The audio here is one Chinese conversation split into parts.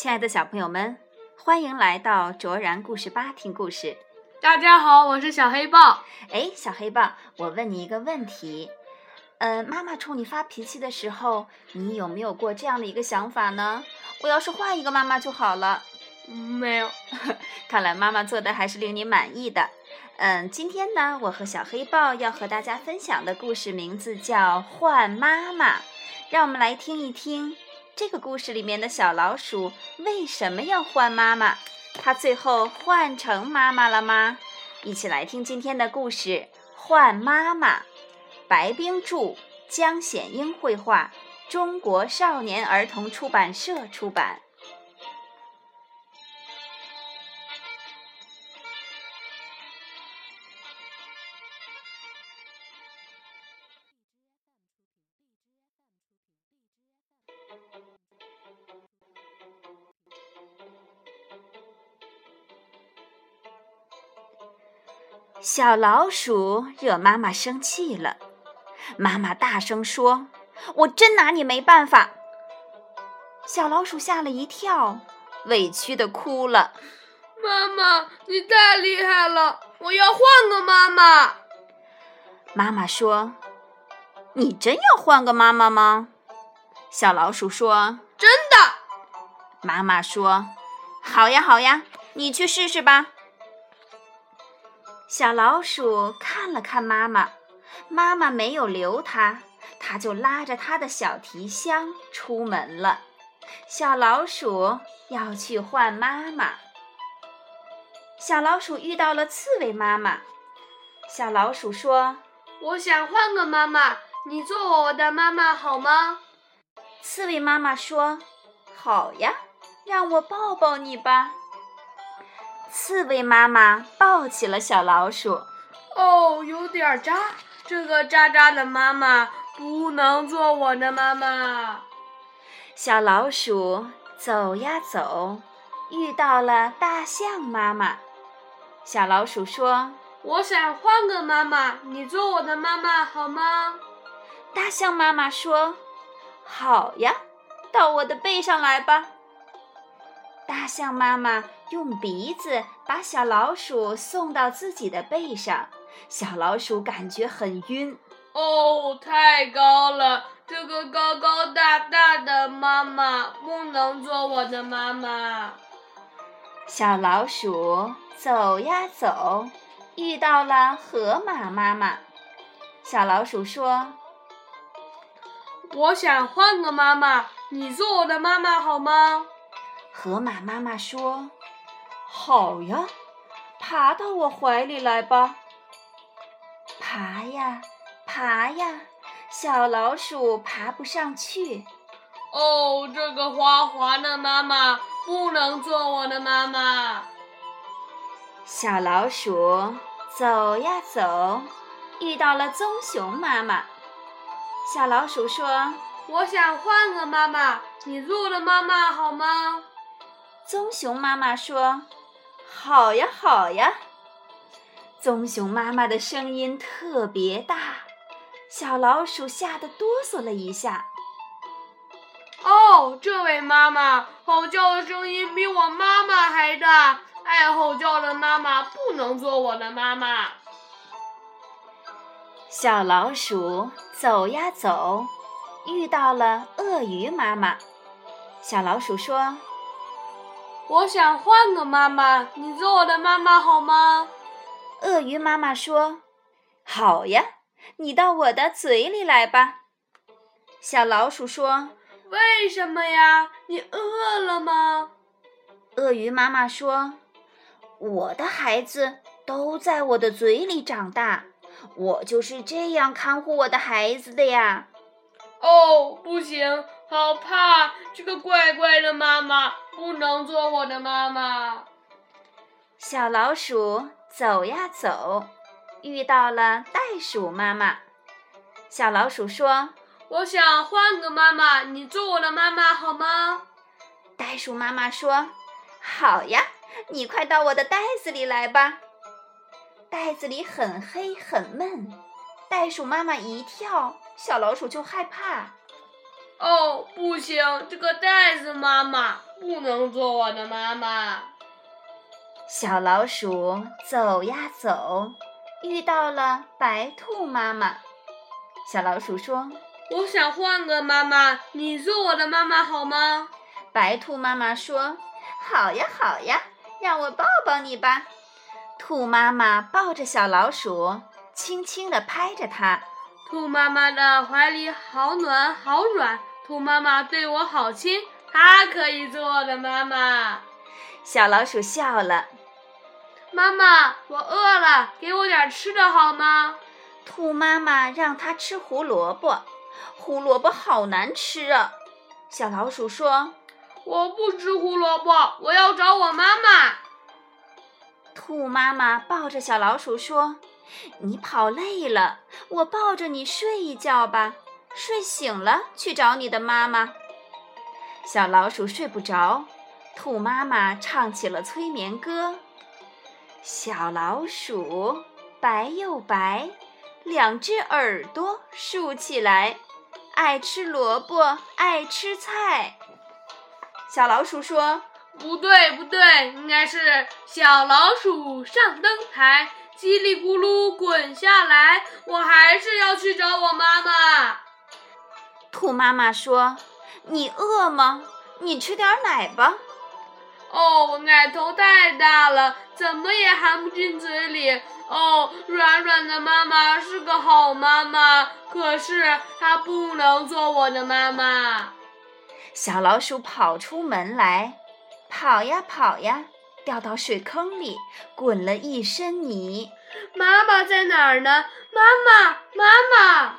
亲爱的小朋友们，欢迎来到卓然故事吧听故事。大家好，我是小黑豹。哎，小黑豹，我问你一个问题，呃，妈妈冲你发脾气的时候，你有没有过这样的一个想法呢？我要是换一个妈妈就好了。没有，看来妈妈做的还是令你满意的。嗯，今天呢，我和小黑豹要和大家分享的故事名字叫《换妈妈》，让我们来听一听。这个故事里面的小老鼠为什么要换妈妈？它最后换成妈妈了吗？一起来听今天的故事《换妈妈》。白冰著，江显英绘画，中国少年儿童出版社出版。小老鼠惹妈妈生气了，妈妈大声说：“我真拿你没办法。”小老鼠吓了一跳，委屈的哭了：“妈妈，你太厉害了，我要换个妈妈。”妈妈说：“你真要换个妈妈吗？”小老鼠说：“真的。”妈妈说：“好呀，好呀，你去试试吧。”小老鼠看了看妈妈，妈妈没有留它，它就拉着它的小提箱出门了。小老鼠要去换妈妈。小老鼠遇到了刺猬妈妈。小老鼠说：“我想换个妈妈，你做我的妈妈好吗？”刺猬妈妈说：“好呀，让我抱抱你吧。”刺猬妈妈抱起了小老鼠。哦，有点扎，这个渣渣的妈妈不能做我的妈妈。小老鼠走呀走，遇到了大象妈妈。小老鼠说：“我想换个妈妈，你做我的妈妈好吗？”大象妈妈说：“好呀，到我的背上来吧。”大象妈妈用鼻子把小老鼠送到自己的背上，小老鼠感觉很晕。哦，太高了！这个高高大大的妈妈不能做我的妈妈。小老鼠走呀走，遇到了河马妈妈。小老鼠说：“我想换个妈妈，你做我的妈妈好吗？”河马妈妈说：“好呀，爬到我怀里来吧。”爬呀，爬呀，小老鼠爬不上去。哦，这个花滑的妈妈不能做我的妈妈。小老鼠走呀走，遇到了棕熊妈妈。小老鼠说：“我想换个妈妈，你做我的妈妈好吗？”棕熊妈妈说：“好呀，好呀。”棕熊妈妈的声音特别大，小老鼠吓得哆嗦了一下。哦，这位妈妈吼叫的声音比我妈妈还大，爱吼叫的妈妈不能做我的妈妈。小老鼠走呀走，遇到了鳄鱼妈妈。小老鼠说。我想换个妈妈，你做我的妈妈好吗？鳄鱼妈妈说：“好呀，你到我的嘴里来吧。”小老鼠说：“为什么呀？你饿了吗？”鳄鱼妈妈说：“我的孩子都在我的嘴里长大，我就是这样看护我的孩子的呀。”哦，不行，好怕这个怪怪的妈妈。不能做我的妈妈。小老鼠走呀走，遇到了袋鼠妈妈。小老鼠说：“我想换个妈妈，你做我的妈妈好吗？”袋鼠妈妈说：“好呀，你快到我的袋子里来吧。”袋子里很黑很闷，袋鼠妈妈一跳，小老鼠就害怕。哦，不行，这个袋子妈妈不能做我的妈妈。小老鼠走呀走，遇到了白兔妈妈。小老鼠说：“我想换个妈妈，你做我的妈妈好吗？”白兔妈妈说：“好呀，好呀，让我抱抱你吧。”兔妈妈抱着小老鼠，轻轻地拍着它。兔妈妈的怀里好暖好软，兔妈妈对我好亲，它可以做我的妈妈。小老鼠笑了。妈妈，我饿了，给我点吃的好吗？兔妈妈让它吃胡萝卜，胡萝卜好难吃啊。小老鼠说：“我不吃胡萝卜，我要找我妈妈。”兔妈妈抱着小老鼠说：“你跑累了，我抱着你睡一觉吧。睡醒了去找你的妈妈。”小老鼠睡不着，兔妈妈唱起了催眠歌。小老鼠白又白，两只耳朵竖起来，爱吃萝卜爱吃菜。小老鼠说：“不对，不对，应该是小老鼠上灯台，叽里咕噜滚下来。我还是要去找我妈妈。”兔妈妈说：“你饿吗？你吃点奶吧。”哦，奶头太大了，怎么也含不进嘴里。哦，软软的妈妈是个好妈妈，可是她不能做我的妈妈。小老鼠跑出门来，跑呀跑呀，掉到水坑里，滚了一身泥。妈妈在哪儿呢？妈妈，妈妈，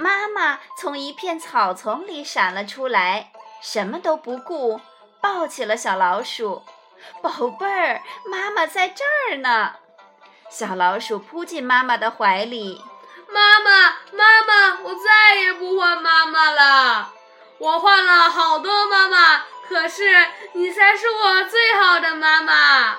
妈妈从一片草丛里闪了出来，什么都不顾。抱起了小老鼠，宝贝儿，妈妈在这儿呢。小老鼠扑进妈妈的怀里，妈妈，妈妈，我再也不换妈妈了。我换了好多妈妈，可是你才是我最好的妈妈